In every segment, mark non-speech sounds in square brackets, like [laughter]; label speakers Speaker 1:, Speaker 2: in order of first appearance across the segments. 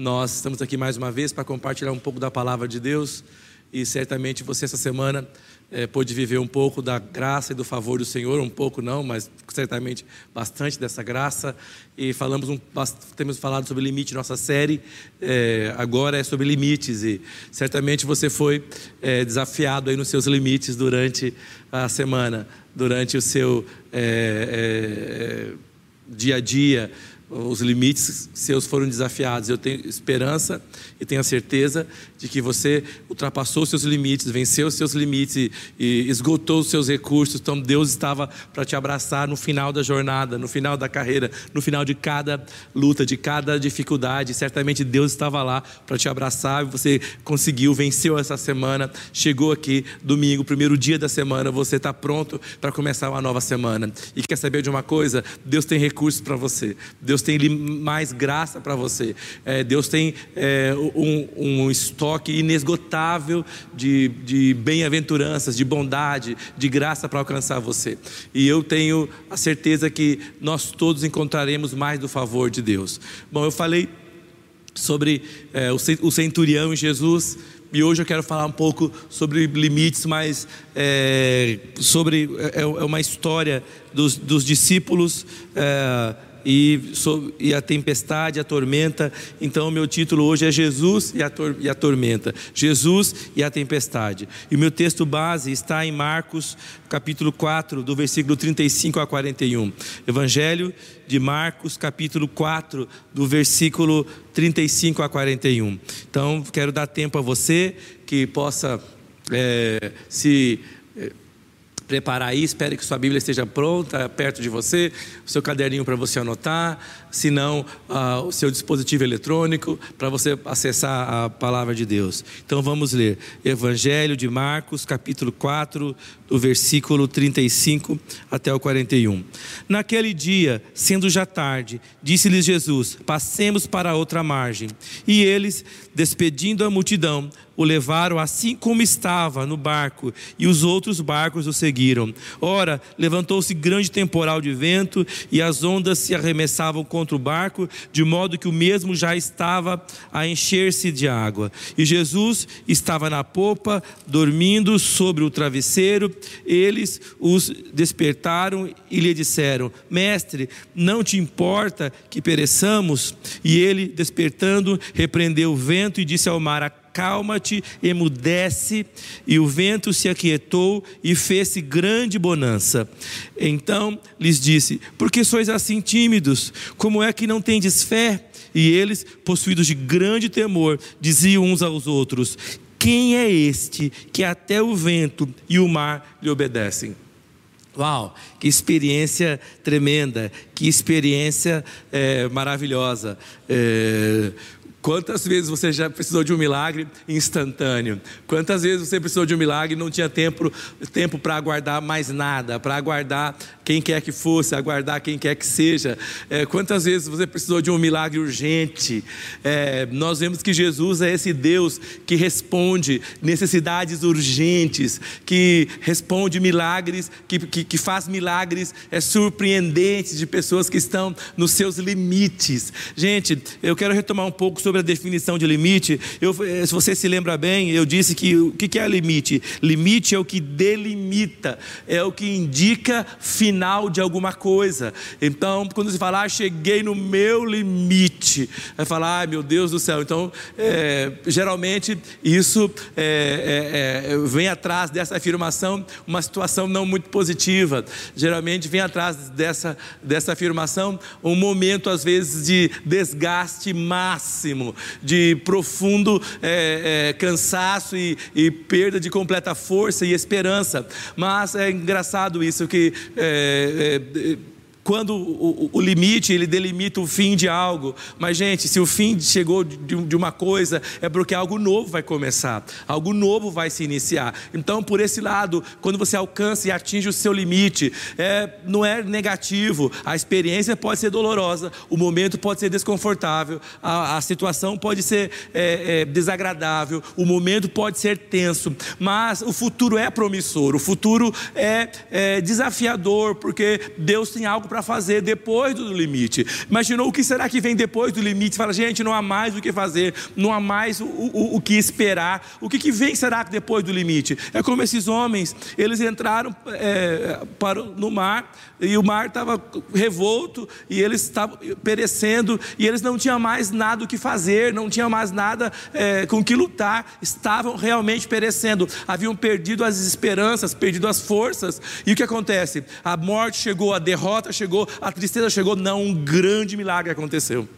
Speaker 1: Nós estamos aqui mais uma vez para compartilhar um pouco da palavra de Deus e certamente você essa semana é, pôde viver um pouco da graça e do favor do Senhor, um pouco não, mas certamente bastante dessa graça. E falamos um, temos falado sobre limite, nossa série é, agora é sobre limites e certamente você foi é, desafiado aí nos seus limites durante a semana, durante o seu dia a dia os limites seus foram desafiados. Eu tenho esperança e tenho a certeza de que você ultrapassou os seus limites, venceu os seus limites e, esgotou os seus recursos. Então Deus estava para te abraçar no final da jornada, no final da carreira, no final de cada luta, de cada dificuldade. Certamente Deus estava lá para te abraçar e você conseguiu, venceu essa semana, chegou aqui domingo, primeiro dia da semana, você está pronto para começar uma nova semana. E quer saber de uma coisa? Deus tem recursos para você. Deus Deus tem mais graça para você. É, Deus tem é, um, um, estoque inesgotável de, de bem-aventuranças, de bondade, de graça para alcançar você. E eu tenho a certeza que nós todos encontraremos mais do favor de Deus. Bom, eu falei sobre é, o centurião em Jesus. E hoje eu quero falar um pouco sobre limites, mas é, sobre é, é uma história dos, dos discípulos. É, e, e a tempestade, a tormenta. Então, o meu título hoje é Jesus e a, e a tormenta. Jesus e a tempestade. E o meu texto base está em Marcos, capítulo 4, do versículo 35 a 41. Evangelho de Marcos, capítulo 4, do versículo 35 a 41. Então, quero dar tempo a você que possa é, se preparar aí, espere que sua Bíblia esteja pronta, perto de você, o seu caderninho para você anotar, se não, uh, o seu dispositivo eletrônico para você acessar a palavra de Deus. Então vamos ler Evangelho de Marcos, capítulo 4, do versículo 35 até o 41. Naquele dia, sendo já tarde, disse-lhes Jesus: Passemos para outra margem. E eles, despedindo a multidão, o levaram assim como estava no barco, e os outros barcos o seguiram. Ora, levantou-se grande temporal de vento, e as ondas se arremessavam contra o barco, de modo que o mesmo já estava a encher-se de água. E Jesus estava na popa, dormindo sobre o travesseiro. Eles os despertaram e lhe disseram: Mestre, não te importa que pereçamos? E ele, despertando, repreendeu o vento e disse ao mar: acalma-te, emudece, e o vento se aquietou e fez-se grande bonança. Então lhes disse: Por que sois assim tímidos? Como é que não tendes fé? E eles, possuídos de grande temor, diziam uns aos outros: Quem é este que até o vento e o mar lhe obedecem? Uau, que experiência tremenda, que experiência é, maravilhosa. É, Quantas vezes você já precisou de um milagre instantâneo? Quantas vezes você precisou de um milagre e não tinha tempo tempo para aguardar mais nada, para aguardar quem quer que fosse, aguardar quem quer que seja? É, quantas vezes você precisou de um milagre urgente? É, nós vemos que Jesus é esse Deus que responde necessidades urgentes, que responde milagres, que, que, que faz milagres é, surpreendentes de pessoas que estão nos seus limites. Gente, eu quero retomar um pouco sobre a definição de limite, eu, eh, se você se lembra bem, eu disse que o que é limite? Limite é o que delimita, é o que indica final de alguma coisa. Então, quando você fala, ah, cheguei no meu limite, vai falar, ah, meu Deus do céu. Então, é, geralmente, isso é, é, vem atrás dessa afirmação uma situação não muito positiva. Geralmente, vem atrás dessa, dessa afirmação um momento, às vezes, de desgaste máximo de profundo é, é, cansaço e, e, perda de completa força e esperança. Mas é engraçado isso que é, é quando o, o, limite ele delimita o fim de algo. Mas, gente, se o fim chegou de, de, uma coisa, é porque algo novo vai começar, algo novo vai se iniciar. Então, por esse lado, quando você alcança e atinge o seu limite, é, não é negativo. A experiência pode ser dolorosa, o momento pode ser desconfortável, a, a situação pode ser é, é, desagradável, o momento pode ser tenso, mas o futuro é promissor, o futuro é, é desafiador, porque Deus tem algo para para fazer depois do limite. Imaginou o que será que vem depois do limite? Fala, gente, não há mais o que fazer, não há mais o, o, o que esperar. O que, que vem será que depois do limite? É como esses homens, eles entraram é, para, no mar e o mar estava revolto e eles estavam perecendo e eles não tinham mais nada o que fazer, não tinham mais nada é, com que lutar, estavam realmente perecendo, haviam perdido as esperanças, perdido as forças. E o que acontece? A morte chegou, a derrota chegou, a tristeza chegou, não, um grande milagre aconteceu.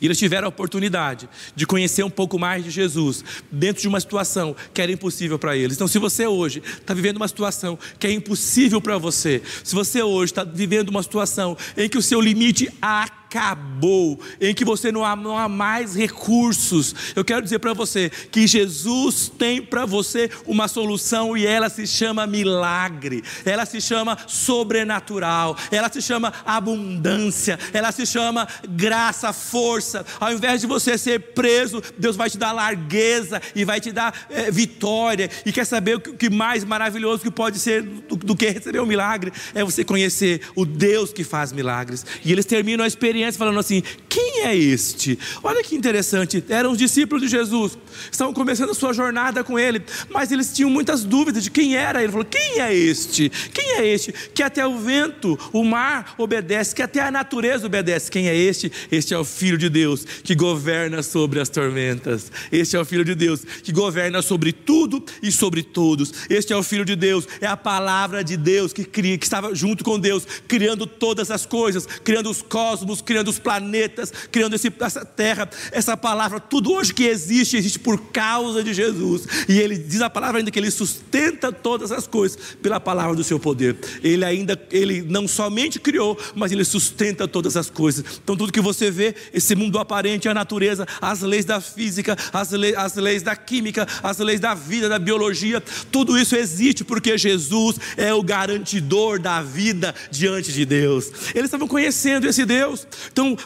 Speaker 1: E eles tiveram a oportunidade de conhecer um pouco mais de Jesus dentro de uma situação que era impossível para eles. Então, se você hoje está vivendo uma situação que é impossível para você, se você hoje está vivendo uma situação em que o seu limite acaba, acabou, em que você não há, não há mais recursos. Eu quero dizer para você que Jesus tem para você uma solução e ela se chama milagre, ela se chama sobrenatural, ela se chama abundância, ela se chama graça, força. Ao invés de você ser preso, Deus vai te dar largueza e vai te dar é, vitória. E quer saber o que mais maravilhoso que pode ser do, do que receber um milagre? É você conhecer o Deus que faz milagres. E eles terminam a experiência experiência falando assim: quem é este? Olha que interessante, eram os discípulos de Jesus, estavam começando a sua jornada com ele, mas eles tinham muitas dúvidas de quem era ele. Falou: quem é este? Quem é este? Que até o vento, o mar obedece, que até a natureza obedece. Quem é este? Este é o Filho de Deus que governa sobre as tormentas. Este é o Filho de Deus que governa sobre tudo e sobre todos. Este é o Filho de Deus, é a palavra de Deus que cria, que estava junto com Deus, criando todas as coisas, criando os cosmos, criando os planetas, criando esse, essa terra, essa palavra, tudo hoje que existe, existe por causa de Jesus. E ele diz a palavra ainda que ele sustenta todas as coisas pela palavra do seu poder. Ele ainda, ele não somente criou, mas ele sustenta todas as coisas. Então tudo que você vê, esse mundo aparente, a natureza, as leis da física, as, as leis da química, as leis da vida, da biologia, tudo isso existe porque Jesus é o garantidor da vida diante de Deus. Eles estavam conhecendo esse Deus, então,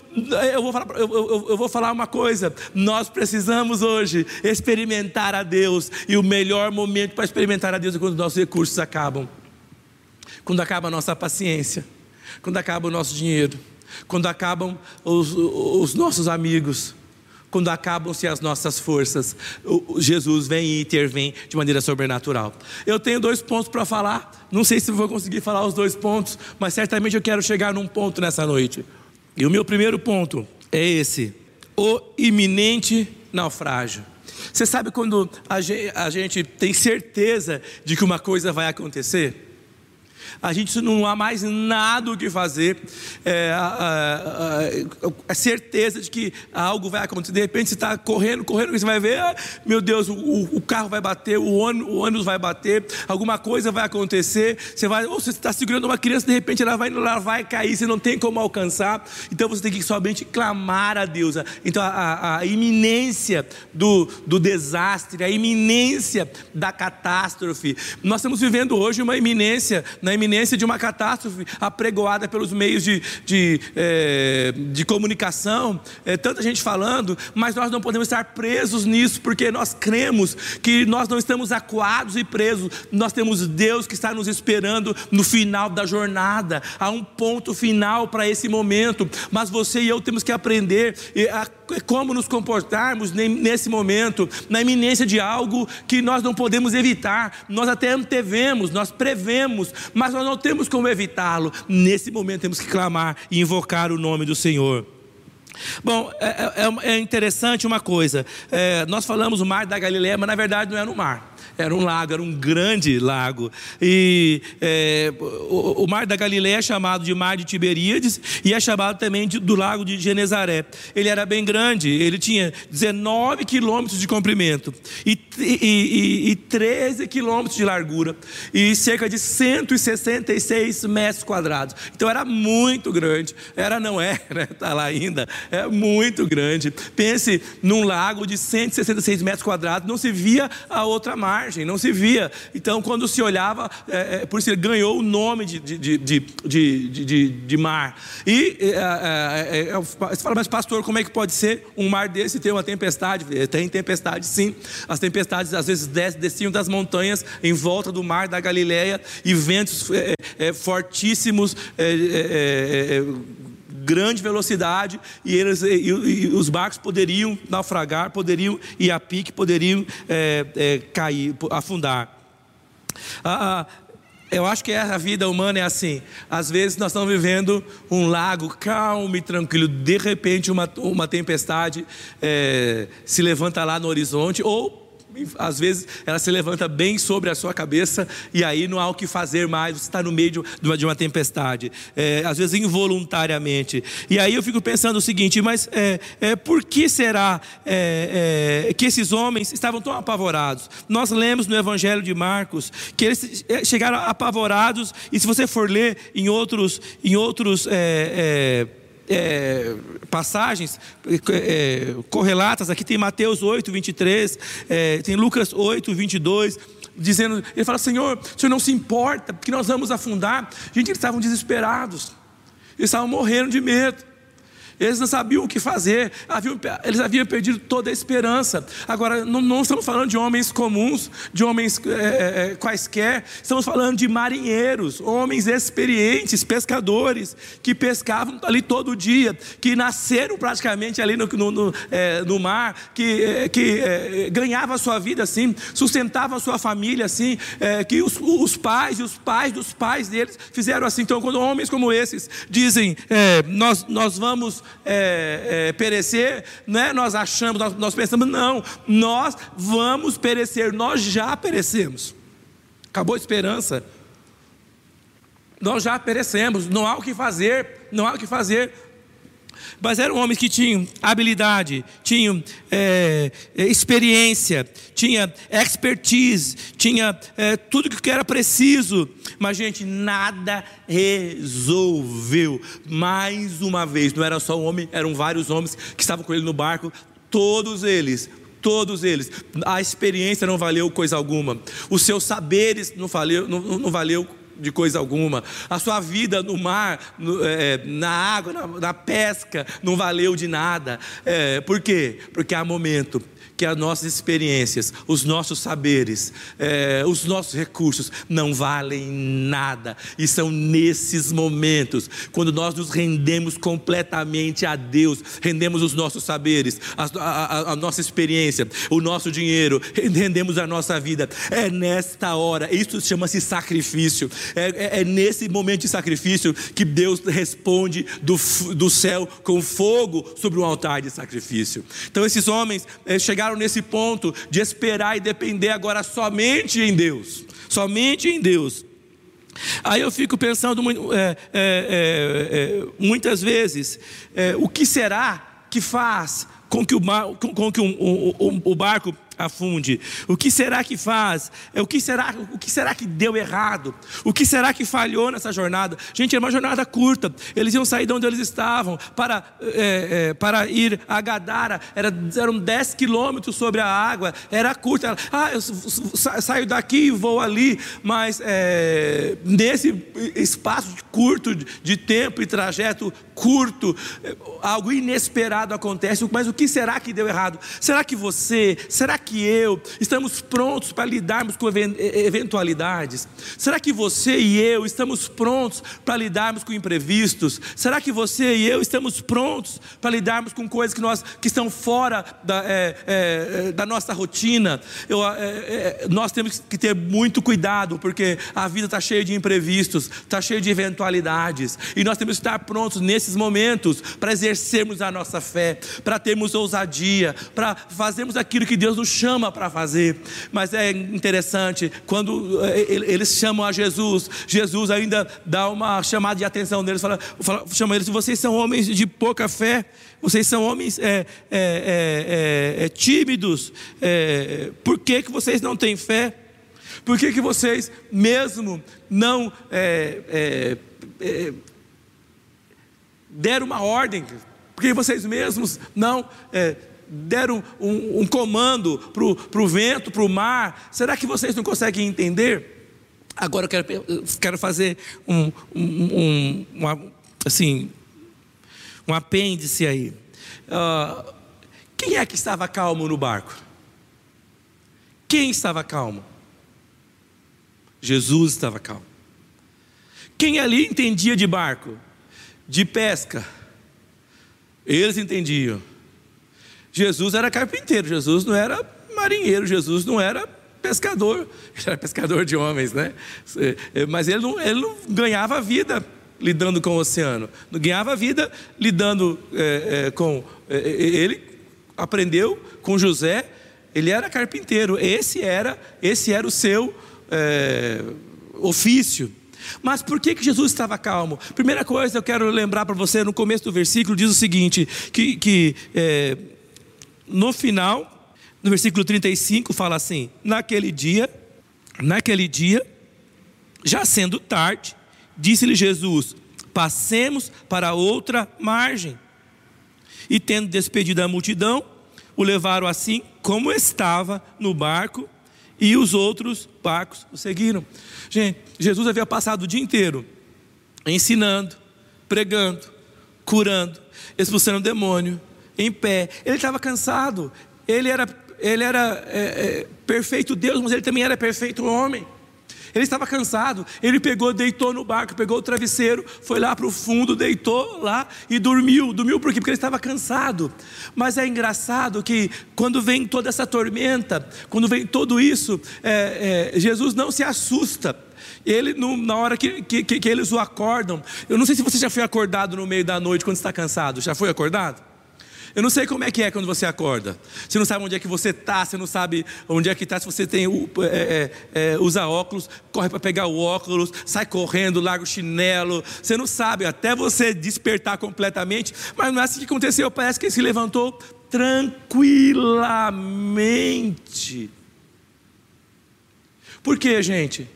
Speaker 1: eu vou falar, eu, eu, eu vou falar uma coisa: nós precisamos hoje experimentar a Deus, e o melhor momento para experimentar a Deus é quando nossos recursos acabam, quando acaba a nossa paciência, quando acaba o nosso dinheiro, quando acabam os, os nossos amigos. Quando acabam-se as nossas forças, Jesus vem e intervém de maneira sobrenatural. Eu tenho dois pontos para falar, não sei se vou conseguir falar os dois pontos, mas certamente eu quero chegar num ponto nessa noite. E o meu primeiro ponto é esse: o iminente naufrágio. Você sabe quando a gente, tem certeza de que uma coisa vai acontecer? A gente não há mais nada o que fazer, é, a, a, a, certeza de que algo vai acontecer. De repente você está correndo, correndo, você vai ver, ah, meu Deus, o, o, carro vai bater, o ônibus, o ônibus, vai bater, alguma coisa vai acontecer. Você vai, ou você está segurando uma criança, de repente ela vai, ela vai cair, você não tem como alcançar. Então você tem que somente clamar a Deus. Então a, a iminência do, do desastre, a iminência da catástrofe. Nós estamos vivendo hoje uma iminência na iminência de uma catástrofe apregoada pelos meios de, de, é, de comunicação, é, tanta gente falando, mas nós não podemos estar presos nisso, porque nós cremos que nós não estamos acuados e presos, nós temos Deus que está nos esperando no final da jornada, há um ponto final para esse momento, mas você e eu temos que aprender a como nos comportarmos nesse momento, na iminência de algo que nós não podemos evitar, nós até antevemos, nós prevemos, mas nós não temos como evitá-lo. Nesse momento temos que clamar e invocar o nome do Senhor. Bom, é, é, é interessante uma coisa. É, nós falamos o mar da Galileia, mas na verdade não é no mar era um lago, era um grande lago. E é, o, o, mar da Galileia é chamado de mar de Tiberíades e é chamado também de, do lago de Genezaré. Ele era bem grande, ele tinha 19 quilômetros de comprimento e, e, e, e 13 quilômetros de largura e cerca de 166 metros quadrados. Então era muito grande. Era, não é, [laughs] né? Está lá ainda. É muito grande. Pense num lago de 166 metros quadrados, não se via a outra margem margem, não se via. Então, quando se olhava, é, é, por isso ele ganhou o nome de, de, de, de, de, mar. E é, é, é, é você fala, mas pastor, como é que pode ser um mar desse ter uma tempestade? Tem tempestade, sim. As tempestades às vezes desciam das montanhas em volta do mar da Galileia e ventos fortíssimos grande velocidade e, eles, e, e, os barcos poderiam naufragar, poderiam ir a pique, poderiam é, é, cair, afundar. Ah, ah, eu acho que a vida humana é assim. Às vezes nós estamos vivendo um lago calmo e tranquilo, de repente uma, uma tempestade é, se levanta lá no horizonte, ou às vezes ela se levanta bem sobre a sua cabeça e aí não há o que fazer mais, você está no meio de uma, de uma tempestade, é, às vezes involuntariamente. E aí eu fico pensando o seguinte: mas é, é, por que será é, é, que esses homens estavam tão apavorados? Nós lemos no Evangelho de Marcos que eles é, chegaram apavorados, e se você for ler em outros, em outros é, passagens é, correlatas, aqui tem Mateus 8, 23, é, tem Lucas 8, 22, dizendo, ele fala, Senhor, o Senhor não se importa, porque nós vamos afundar. Gente, eles estavam desesperados, eles estavam morrendo de medo. Eles não sabiam o que fazer, eles haviam perdido toda a esperança. Agora, não, não estamos falando de homens comuns, de homens é, é, quaisquer, estamos falando de marinheiros, homens experientes, pescadores, que pescavam ali todo dia, que nasceram praticamente ali no, no, no, é, no mar, que, que ganhavam a sua vida assim, sustentavam a sua família assim, que os, os, pais e os pais dos pais deles fizeram assim. Então, quando homens como esses dizem, nós, nós vamos é, é, perecer, né? nós achamos, nós, nós pensamos, não, nós vamos perecer, nós já perecemos. Acabou a esperança. Nós já perecemos, não há o que fazer, não há o que fazer. Mas eram homens que tinham habilidade, tinham é, é, experiência, tinha expertise, tinha é, tudo que era preciso. Mas, gente, nada resolveu. Mais uma vez, não era só um homem, eram vários homens que estavam com ele no barco. Todos eles todos eles. A experiência não valeu coisa alguma. Os seus saberes não valeu, não, não valeu de coisa alguma. A sua vida no mar, no, é, na água, na, na, pesca, não valeu de nada. É, por quê? Porque há momento que as nossas experiências, os nossos saberes, é, os nossos recursos não valem nada. E são nesses momentos, quando nós nos rendemos completamente a Deus, rendemos os nossos saberes, a, a, a nossa experiência, o nosso dinheiro, [laughs] rendemos a nossa vida. É nesta hora, isso chama-se sacrifício. É, é, é, nesse momento de sacrifício que Deus responde do, do céu com fogo sobre um altar de sacrifício. Então, esses homens é, chegaram chegaram nesse ponto de esperar e depender agora somente em Deus. Somente em Deus. Aí eu fico pensando é, é, é, é, muitas vezes: é, o que será que faz com que o, com, com que um, um, o barco afunde? O que será que faz? É, o que será, o que será que deu errado? O que será que falhou nessa jornada? Gente, era uma jornada curta. Eles iam sair de onde eles estavam para, é, é, para ir a Gadara. Era, eram 10 quilômetros sobre a água. Era curta. Ah, eu saio daqui e vou ali. Mas é, nesse espaço curto de tempo e trajeto curto, é, algo inesperado acontece. Mas o que será que deu errado? Será que você, será que eu estamos prontos para lidarmos com eventualidades? Será que você e eu estamos prontos para lidarmos com imprevistos? Será que você e eu estamos prontos para lidarmos com coisas que, nós, que estão fora da, é, é, da nossa rotina? Eu, é, é nós temos que ter muito cuidado, porque a vida está cheia de imprevistos, está cheia de eventualidades, e nós temos que estar prontos nesses momentos para exercermos a nossa fé, para termos ousadia, para fazermos aquilo que Deus nos chama para fazer. Mas é interessante, quando eh, eles chamam a Jesus, Jesus ainda dá uma chamada de atenção neles, fala, fala, chama eles, vocês são homens de pouca fé, vocês são homens é, é, é, tímidos, por que, que vocês não têm fé? Por que, que vocês mesmo não deram uma ordem? Porque vocês mesmos não deram um, um comando para o vento, para o mar. Será que vocês não conseguem entender? Agora eu quero, eu quero fazer um, um, um uma, assim, um apêndice aí. Uh, quem é que estava calmo no barco? Quem estava calmo? Jesus estava calmo. Quem ali entendia de barco? De pesca? Eles entendiam. Jesus era carpinteiro, Jesus não era marinheiro, Jesus não era pescador, [laughs] era pescador de homens, né? É, mas ele não, ele não ganhava vida lidando com o oceano, não ganhava vida lidando é, é, com. É, é, ele aprendeu com José, ele era carpinteiro, esse era, esse era o seu é, ofício. Mas por que, que Jesus estava calmo? Primeira coisa eu quero lembrar para você, no começo do versículo, diz o seguinte: que, que é, no final, no versículo 35, fala assim: naquele dia, naquele dia, já sendo tarde, disse-lhe Jesus: passemos para outra margem. E tendo despedido a multidão, o levaram assim como estava no barco, e os outros barcos o seguiram. Gente, Jesus havia passado o dia inteiro ensinando, pregando, curando, expulsando o demônio, em pé. Ele estava cansado, ele era, ele era é, é, perfeito Deus, mas ele também era perfeito homem. Ele estava cansado, ele pegou, deitou no barco, pegou o travesseiro, foi lá para o fundo, deitou lá e dormiu. Dormiu por quê? Porque ele estava cansado. Mas é engraçado que quando vem toda essa tormenta, quando vem tudo isso, é, é, Jesus não se assusta. Ele, no, na hora que, que, que eles o acordam, eu não sei se você já foi acordado no meio da noite quando está cansado. Já foi acordado? Eu não sei como é que é quando você acorda. Você não sabe onde é que você está, você não sabe onde é que está. Se você tem, é, é, é, usa óculos, corre para pegar o óculos, sai correndo, larga o chinelo. Você não sabe, até você despertar completamente. Mas não é assim que aconteceu. Parece que ele se levantou tranquilamente. Por quê, gente?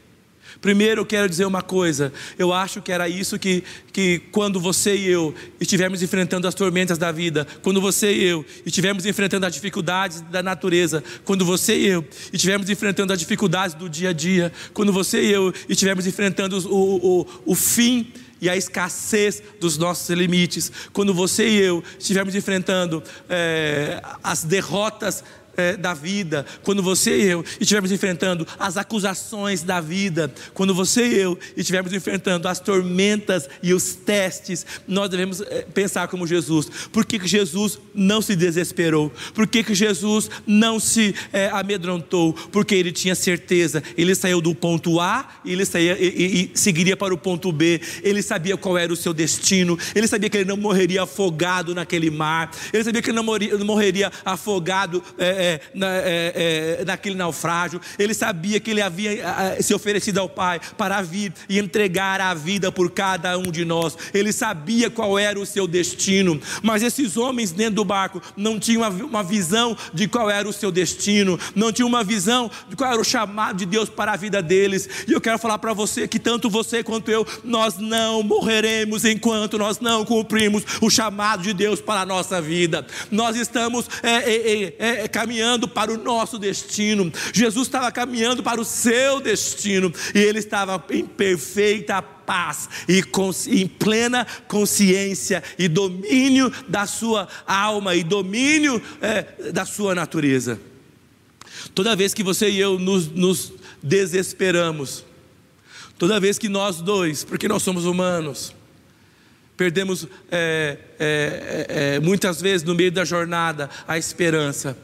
Speaker 1: Primeiro eu quero dizer uma coisa, eu acho que era isso que, que quando você e eu estivermos enfrentando as tormentas da vida, quando você e eu estivermos enfrentando as dificuldades da natureza, quando você e eu estivermos enfrentando as dificuldades do dia a dia, quando você e eu estivermos enfrentando o, o, o fim e a escassez dos nossos limites, quando você e eu estivermos enfrentando é, as derrotas é, da vida, quando você e eu estivermos enfrentando as acusações da vida, quando você e eu estivermos enfrentando as tormentas e os testes, nós devemos é, pensar como Jesus. Por que, que Jesus não se desesperou? Por que, que Jesus não se é, amedrontou? Porque ele tinha certeza, ele saiu do ponto A e ele saía, e, e, seguiria para o ponto B, ele sabia qual era o seu destino, ele sabia que ele não morreria afogado naquele mar, ele sabia que ele não morreria, afogado. É, é, na, é, é, naquele naufrágio, ele sabia que ele havia se oferecido ao Pai para vir e entregar a vida por cada um de nós, ele sabia qual era o seu destino, mas esses homens dentro do barco não tinham uma, visão de qual era o seu destino, não tinham uma visão de qual era o chamado de Deus para a vida deles, e eu quero falar para você que tanto você quanto eu, nós não morreremos enquanto nós não cumprimos o chamado de Deus para a nossa vida, nós estamos é, é, é caminhando caminhando para o nosso destino, Jesus estava caminhando para o seu destino, e ele estava em perfeita paz e em plena consciência e domínio da sua alma e domínio é, da sua natureza. Toda vez que você e eu nos, nos desesperamos, toda vez que nós dois, porque nós somos humanos, perdemos é, é, é, é muitas vezes no meio da jornada a esperança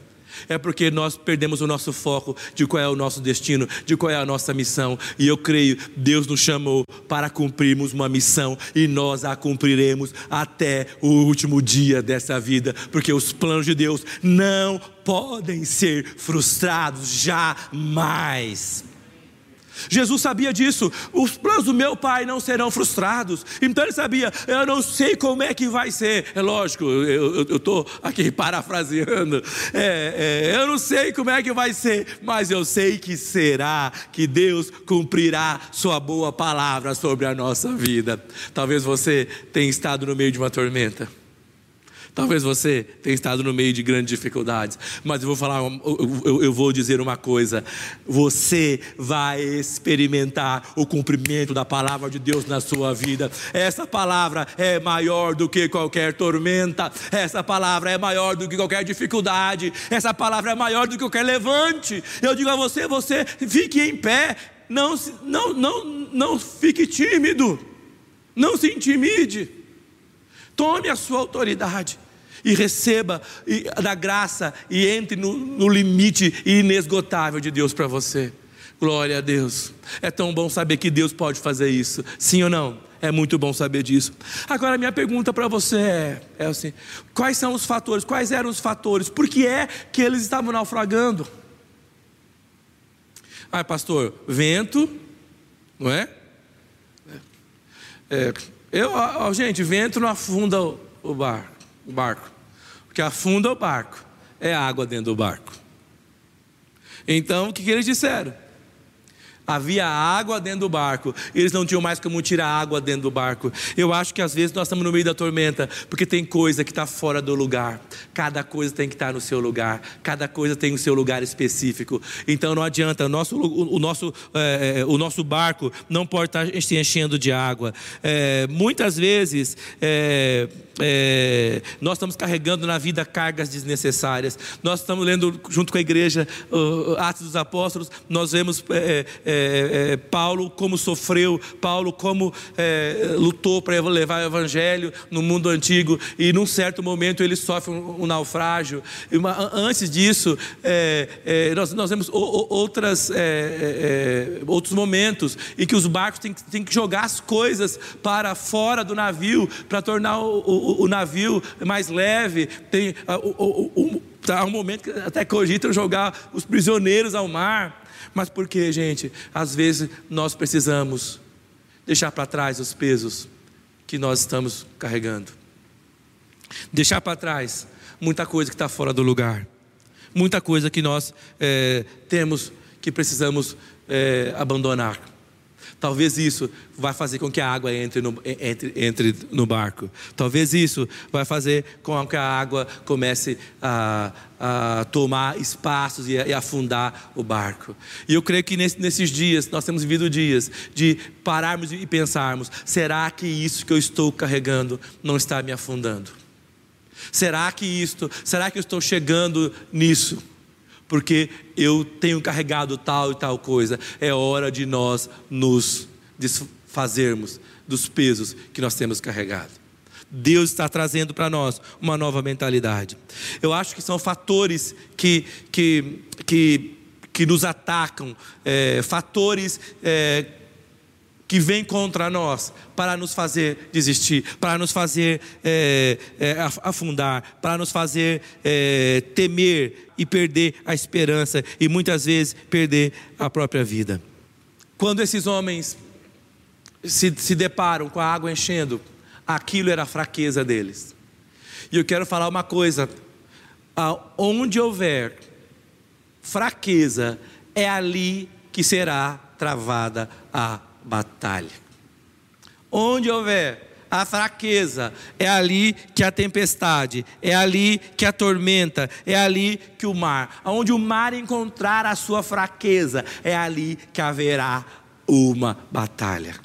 Speaker 1: é porque nós perdemos o nosso foco de qual é o nosso destino, de qual é a nossa missão. E eu creio, Deus nos chamou para cumprirmos uma missão e nós a cumpriremos até o último dia dessa vida, porque os planos de Deus não podem ser frustrados jamais. Jesus sabia disso. Os planos do meu pai não serão frustrados. Então ele sabia, eu não sei como é que vai ser. É lógico, eu estou aqui [laughs] parafraseando. É, é, eu não sei como é que vai ser, mas eu sei que será, que Deus cumprirá Sua boa palavra sobre a nossa vida. Talvez você tenha estado no meio de uma tormenta. Talvez você tenha estado no meio de grandes dificuldades, mas eu vou falar, eu, eu, vou dizer uma coisa: você vai experimentar o cumprimento da palavra de Deus na sua vida. Essa palavra é maior do que qualquer tormenta, essa palavra é maior do que qualquer dificuldade, essa palavra é maior do que qualquer levante. Eu digo a você: você fique em pé, não, não, não, não fique tímido, não se intimide. Tome a sua autoridade e receba da graça e entre no, no limite inesgotável de Deus para você. Glória a Deus. É tão bom saber que Deus pode fazer isso. Sim ou não? É muito bom saber disso. Agora, minha pergunta para você é, é assim: quais são os fatores? Quais eram os fatores? Por que é que eles estavam naufragando? Ah, pastor, vento, não é? é eu, gente, vento não afunda o, bar, o barco que afunda o barco é água dentro do barco. Então, o que, que eles disseram? Havia água dentro do barco, eles não tinham mais como tirar água dentro do barco. Eu acho que às vezes nós estamos no meio da tormenta, porque tem coisa que está fora do lugar. Cada coisa tem que estar no seu lugar, cada coisa tem o seu lugar específico. Então não adianta, o nosso, o, nosso, é, o nosso barco não pode estar se enchendo de água. É, muitas vezes. É, é, nós estamos carregando na vida cargas desnecessárias. Nós estamos lendo junto com a igreja Atos dos Apóstolos. Nós vemos é, é, Paulo como sofreu, Paulo como é, lutou para levar o evangelho no mundo antigo e num certo momento ele sofre um, um naufrágio. Uma, antes disso, é, nós, nós, vemos outras, outros momentos em que os barcos têm, têm, que jogar as coisas para fora do navio para tornar o, o o, o navio mais leve, tem o, o, há um momento que até cogitam jogar os prisioneiros ao mar. Mas por que, gente? Às vezes nós precisamos deixar para trás os pesos que nós estamos carregando. Deixar para trás muita coisa que está fora do lugar. Muita coisa que nós é, temos que precisamos é, abandonar. Talvez isso vai fazer com que a água entre no, entre, entre no barco. Talvez isso vai fazer com que a água comece a, a tomar espaços e, a, e afundar o barco. E eu creio que nesse, nesses dias, nós temos vivido dias de pararmos e pensarmos: será que isso que eu estou carregando não está me afundando? Será que isto, será que eu estou chegando nisso? Porque eu tenho carregado tal e tal coisa. É hora de nós nos desfazermos dos pesos que nós temos carregado. Deus está trazendo para nós uma nova mentalidade. Eu acho que são fatores que, que, que, que nos atacam, é, fatores é, que vem contra nós para nos fazer desistir, para nos fazer é, é, afundar, para nos fazer é, temer e perder a esperança e muitas vezes perder a própria vida. Quando esses homens se, se deparam com a água enchendo, aquilo era a fraqueza deles. E eu quero falar uma coisa: onde houver fraqueza, é ali que será travada a batalha. Onde houver a fraqueza, é ali que a tempestade, é ali que a tormenta, é ali que o mar, onde o mar encontrar a sua fraqueza, é ali que haverá uma batalha.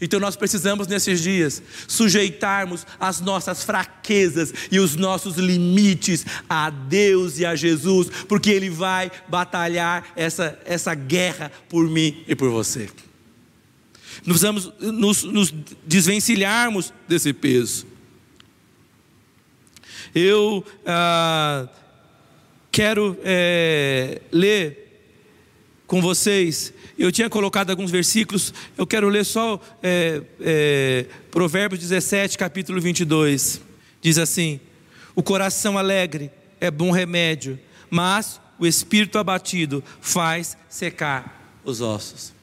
Speaker 1: Então nós precisamos nesses dias sujeitarmos as nossas fraquezas e os nossos limites a Deus e a Jesus, porque Ele vai batalhar essa, essa guerra por mim e por você. Precisamos nos, nos desvencilharmos desse peso. Eu ah, quero é, ler com vocês. Eu tinha colocado alguns versículos, eu quero ler só é, é, Provérbios 17, capítulo 22. Diz assim: O coração alegre é bom remédio, mas o espírito abatido faz secar os ossos.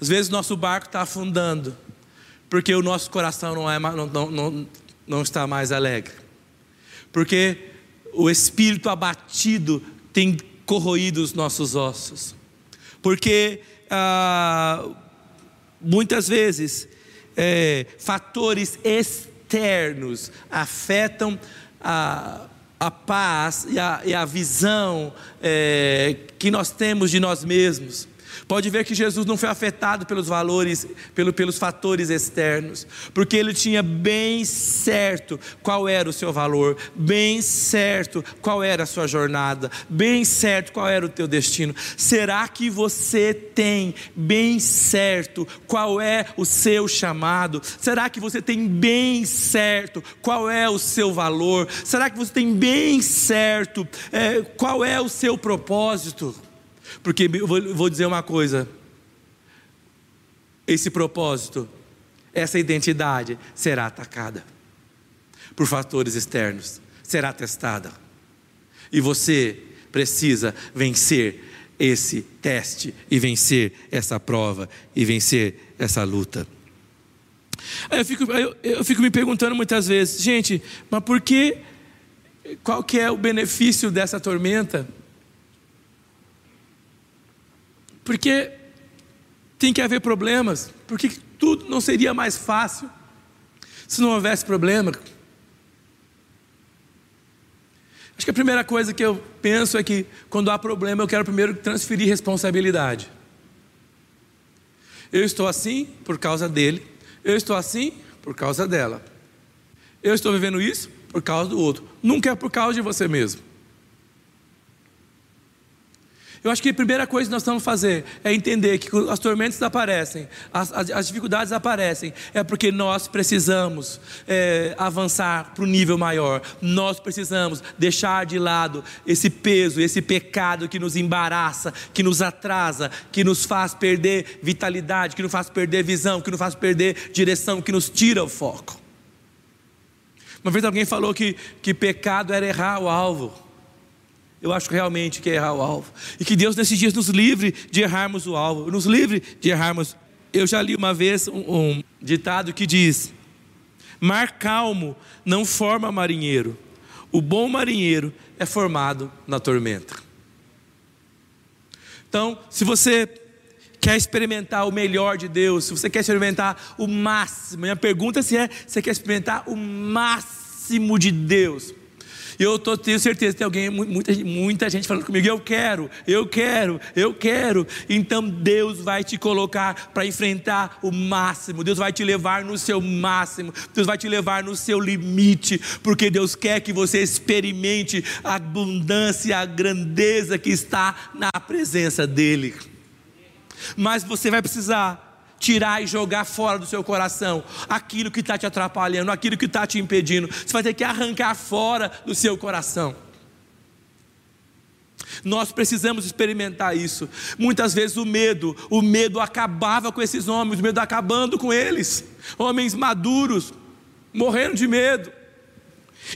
Speaker 1: Às vezes nosso barco está afundando, porque o nosso coração não, é, não, não, não está mais alegre, porque o espírito abatido tem corroído os nossos ossos, porque ah, muitas vezes é, fatores externos afetam a, a paz e a, e a visão é, que nós temos de nós mesmos. Pode ver que Jesus não foi afetado pelos valores, pelo, pelos fatores externos, porque ele tinha bem certo qual era o seu valor, bem certo qual era a sua jornada, bem certo qual era o teu destino. Será que você tem bem certo qual é o seu chamado? Será que você tem bem certo qual é o seu valor? Será que você tem bem certo é, qual é o seu propósito? Porque eu vou dizer uma coisa: esse propósito, essa identidade será atacada por fatores externos, será testada. E você precisa vencer esse teste e vencer essa prova e vencer essa luta. Eu fico, eu, eu fico me perguntando muitas vezes, gente, mas por que? Qual que é o benefício dessa tormenta? Porque tem que haver problemas, porque tudo não seria mais fácil se não houvesse problema. Acho que a primeira coisa que eu penso é que quando há problema eu quero primeiro transferir responsabilidade. Eu estou assim por causa dele, eu estou assim por causa dela. Eu estou vivendo isso por causa do outro. Nunca é por causa de você mesmo. Eu acho que a primeira coisa que nós estamos fazer é entender que as tormentas aparecem, as, as, as dificuldades aparecem, é porque nós precisamos é, avançar para um nível maior. Nós precisamos deixar de lado esse peso, esse pecado que nos embaraça, que nos atrasa, que nos faz perder vitalidade, que nos faz perder visão, que nos faz perder direção, que nos tira o foco. Uma vez alguém falou que, que pecado era errar o alvo. Eu acho realmente que é errar o alvo. E que Deus nesses dias nos livre de errarmos o alvo, nos livre de errarmos. Eu já li uma vez um, um ditado que diz: Mar calmo não forma marinheiro, o bom marinheiro é formado na tormenta. Então, se você quer experimentar o melhor de Deus, se você quer experimentar o máximo, minha pergunta é se é, você quer experimentar o máximo de Deus, eu tô, tenho certeza que tem alguém, muita, muita gente falando comigo, eu quero, eu quero, eu quero. Então Deus vai te colocar para enfrentar o máximo, Deus vai te levar no seu máximo, Deus vai te levar no seu limite, porque Deus quer que você experimente a abundância, a grandeza que está na presença dEle. Mas você vai precisar tirar e jogar fora do seu coração aquilo que está te atrapalhando, aquilo que está te impedindo. Você vai ter que arrancar fora do seu coração. Nós precisamos experimentar isso. Muitas vezes o medo, o medo acabava com esses homens, o medo acabando com eles. Homens maduros, morrendo de medo.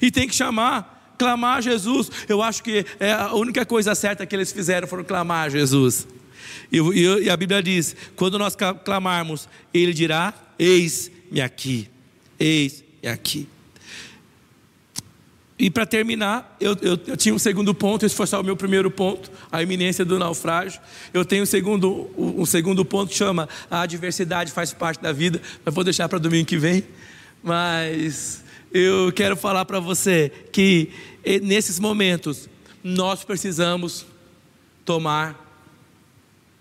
Speaker 1: E tem que chamar, clamar a Jesus. Eu acho que é a única coisa certa que eles fizeram foi clamar a Jesus. E, e, a Bíblia diz: quando nós clamarmos, Ele dirá: Eis-me aqui, eis-me aqui. E para terminar, eu, eu, eu, tinha um segundo ponto, esse foi só o meu primeiro ponto, a iminência do naufrágio. Eu tenho um segundo, um segundo ponto que chama a adversidade faz parte da vida, mas vou deixar para domingo que vem. Mas eu quero falar para você que nesses momentos nós precisamos tomar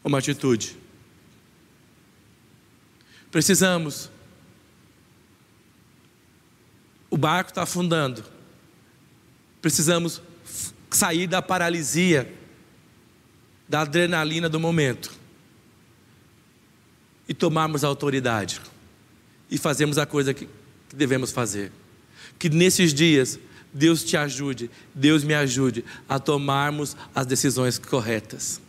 Speaker 1: uma atitude. Precisamos. O barco está afundando. Precisamos sair da paralisia, da adrenalina do momento e tomarmos a autoridade e fazermos a coisa que devemos fazer. Que nesses dias Deus te ajude, Deus me ajude a tomarmos as decisões corretas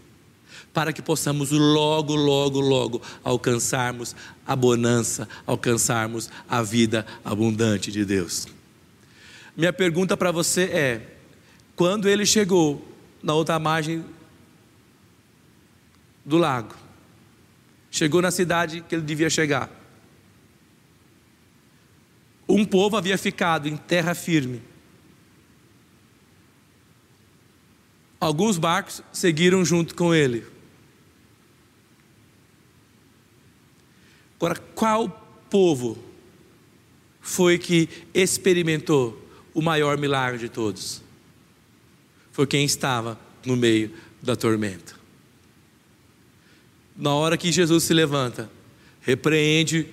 Speaker 1: para que possamos logo, logo, logo alcançarmos a bonança, alcançarmos a vida abundante de Deus. Minha pergunta para você é: quando ele chegou na outra margem do lago, chegou na cidade que ele devia chegar, um povo havia ficado em terra firme. Alguns barcos seguiram junto com ele. Agora, qual povo foi que experimentou o maior milagre de todos? Foi quem estava no meio da tormenta. Na hora que Jesus se levanta, repreende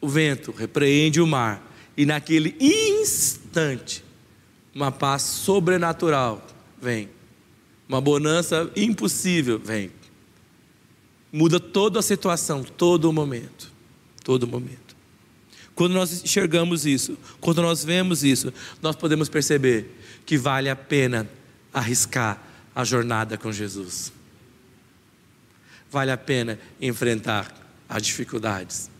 Speaker 1: o vento, repreende o mar, e naquele instante, uma paz sobrenatural vem, uma bonança impossível vem, muda toda a situação, todo o momento, todo o momento. Quando nós enxergamos isso, quando nós vemos isso, nós podemos perceber que vale a pena arriscar a jornada com Jesus. Vale a pena enfrentar as dificuldades.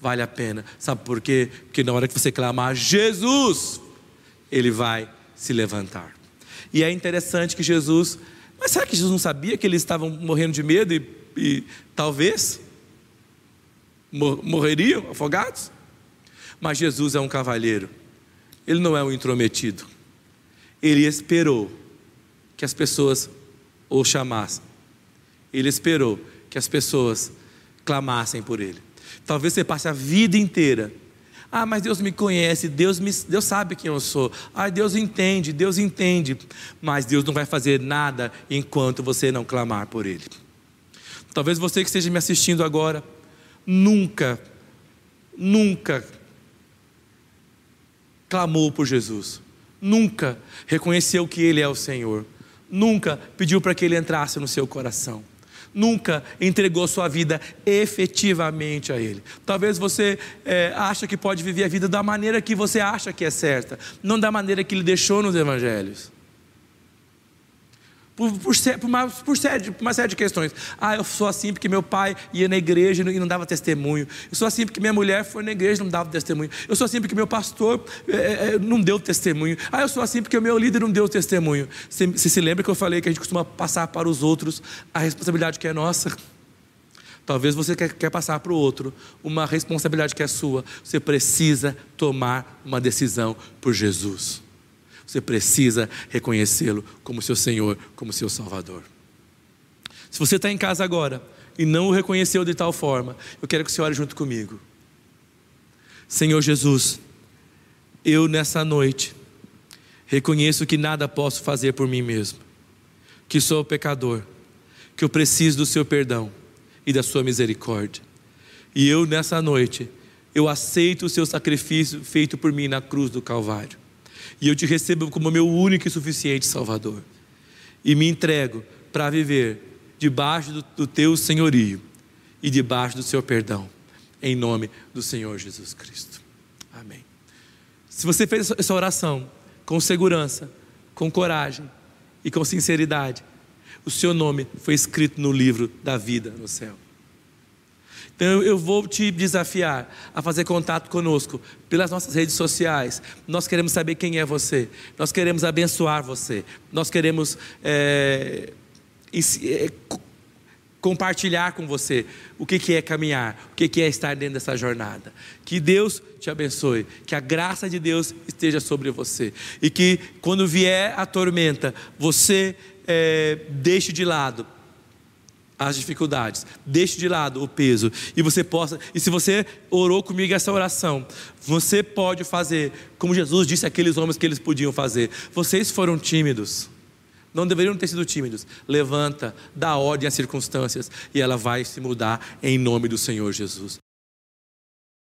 Speaker 1: Vale a pena. Sabe por quê? Porque na hora que você clamar Jesus, ele vai se levantar. E é interessante que Jesus, mas será que Jesus não sabia que eles estavam morrendo de medo e, e talvez morreriam afogados? Mas Jesus é um cavalheiro, ele não é um intrometido. Ele esperou que as pessoas o chamassem, ele esperou que as pessoas clamassem por ele. Talvez você passe a vida inteira ah, mas Deus me conhece, Deus, me, Deus sabe quem eu sou. Ah, Deus entende, Deus entende. Mas Deus não vai fazer nada enquanto você não clamar por Ele. Talvez você que esteja me assistindo agora, nunca, nunca clamou por Jesus, nunca reconheceu que Ele é o Senhor, nunca pediu para que Ele entrasse no seu coração nunca entregou sua vida efetivamente a Ele. Talvez você é, acha que pode viver a vida da maneira que você acha que é certa, não da maneira que Ele deixou nos Evangelhos. Por, por, por, uma, por, série, por uma série de questões. Ah, eu sou assim porque meu pai ia na igreja e não dava testemunho. Eu sou assim porque minha mulher foi na igreja e não dava testemunho. Eu sou assim porque meu pastor é, é, não deu testemunho. Ah, eu sou assim porque o meu líder não deu testemunho. Você, você se lembra que eu falei que a gente costuma passar para os outros a responsabilidade que é nossa? Talvez você quer, quer passar para o outro uma responsabilidade que é sua. Você precisa tomar uma decisão por Jesus. Você precisa reconhecê-lo como seu Senhor, como seu Salvador. Se você está em casa agora e não o reconheceu de tal forma, eu quero que você ore junto comigo. Senhor Jesus, eu nessa noite reconheço que nada posso fazer por mim mesmo, que sou pecador, que eu preciso do seu perdão e da sua misericórdia. E eu nessa noite, eu aceito o seu sacrifício feito por mim na cruz do Calvário e eu te recebo como meu único e suficiente Salvador. E me entrego para viver debaixo do, do teu senhorio e debaixo do seu perdão, em nome do Senhor Jesus Cristo. Amém. Se você fez essa oração com segurança, com coragem e com sinceridade, o seu nome foi escrito no livro da vida no céu. Então eu vou te desafiar a fazer contato conosco pelas nossas redes sociais. Nós queremos saber quem é você, nós queremos abençoar você, nós queremos é, é, compartilhar com você o que é caminhar, o que é estar dentro dessa jornada. Que Deus te abençoe, que a graça de Deus esteja sobre você e que quando vier a tormenta, você é, deixe de lado as dificuldades, deixe de lado o peso e você possa, e se você orou comigo essa oração, você pode fazer como Jesus disse àqueles homens que eles podiam fazer. Vocês foram tímidos. Não deveriam ter sido tímidos. Levanta, dá ordem às circunstâncias e ela vai se mudar em nome do Senhor Jesus.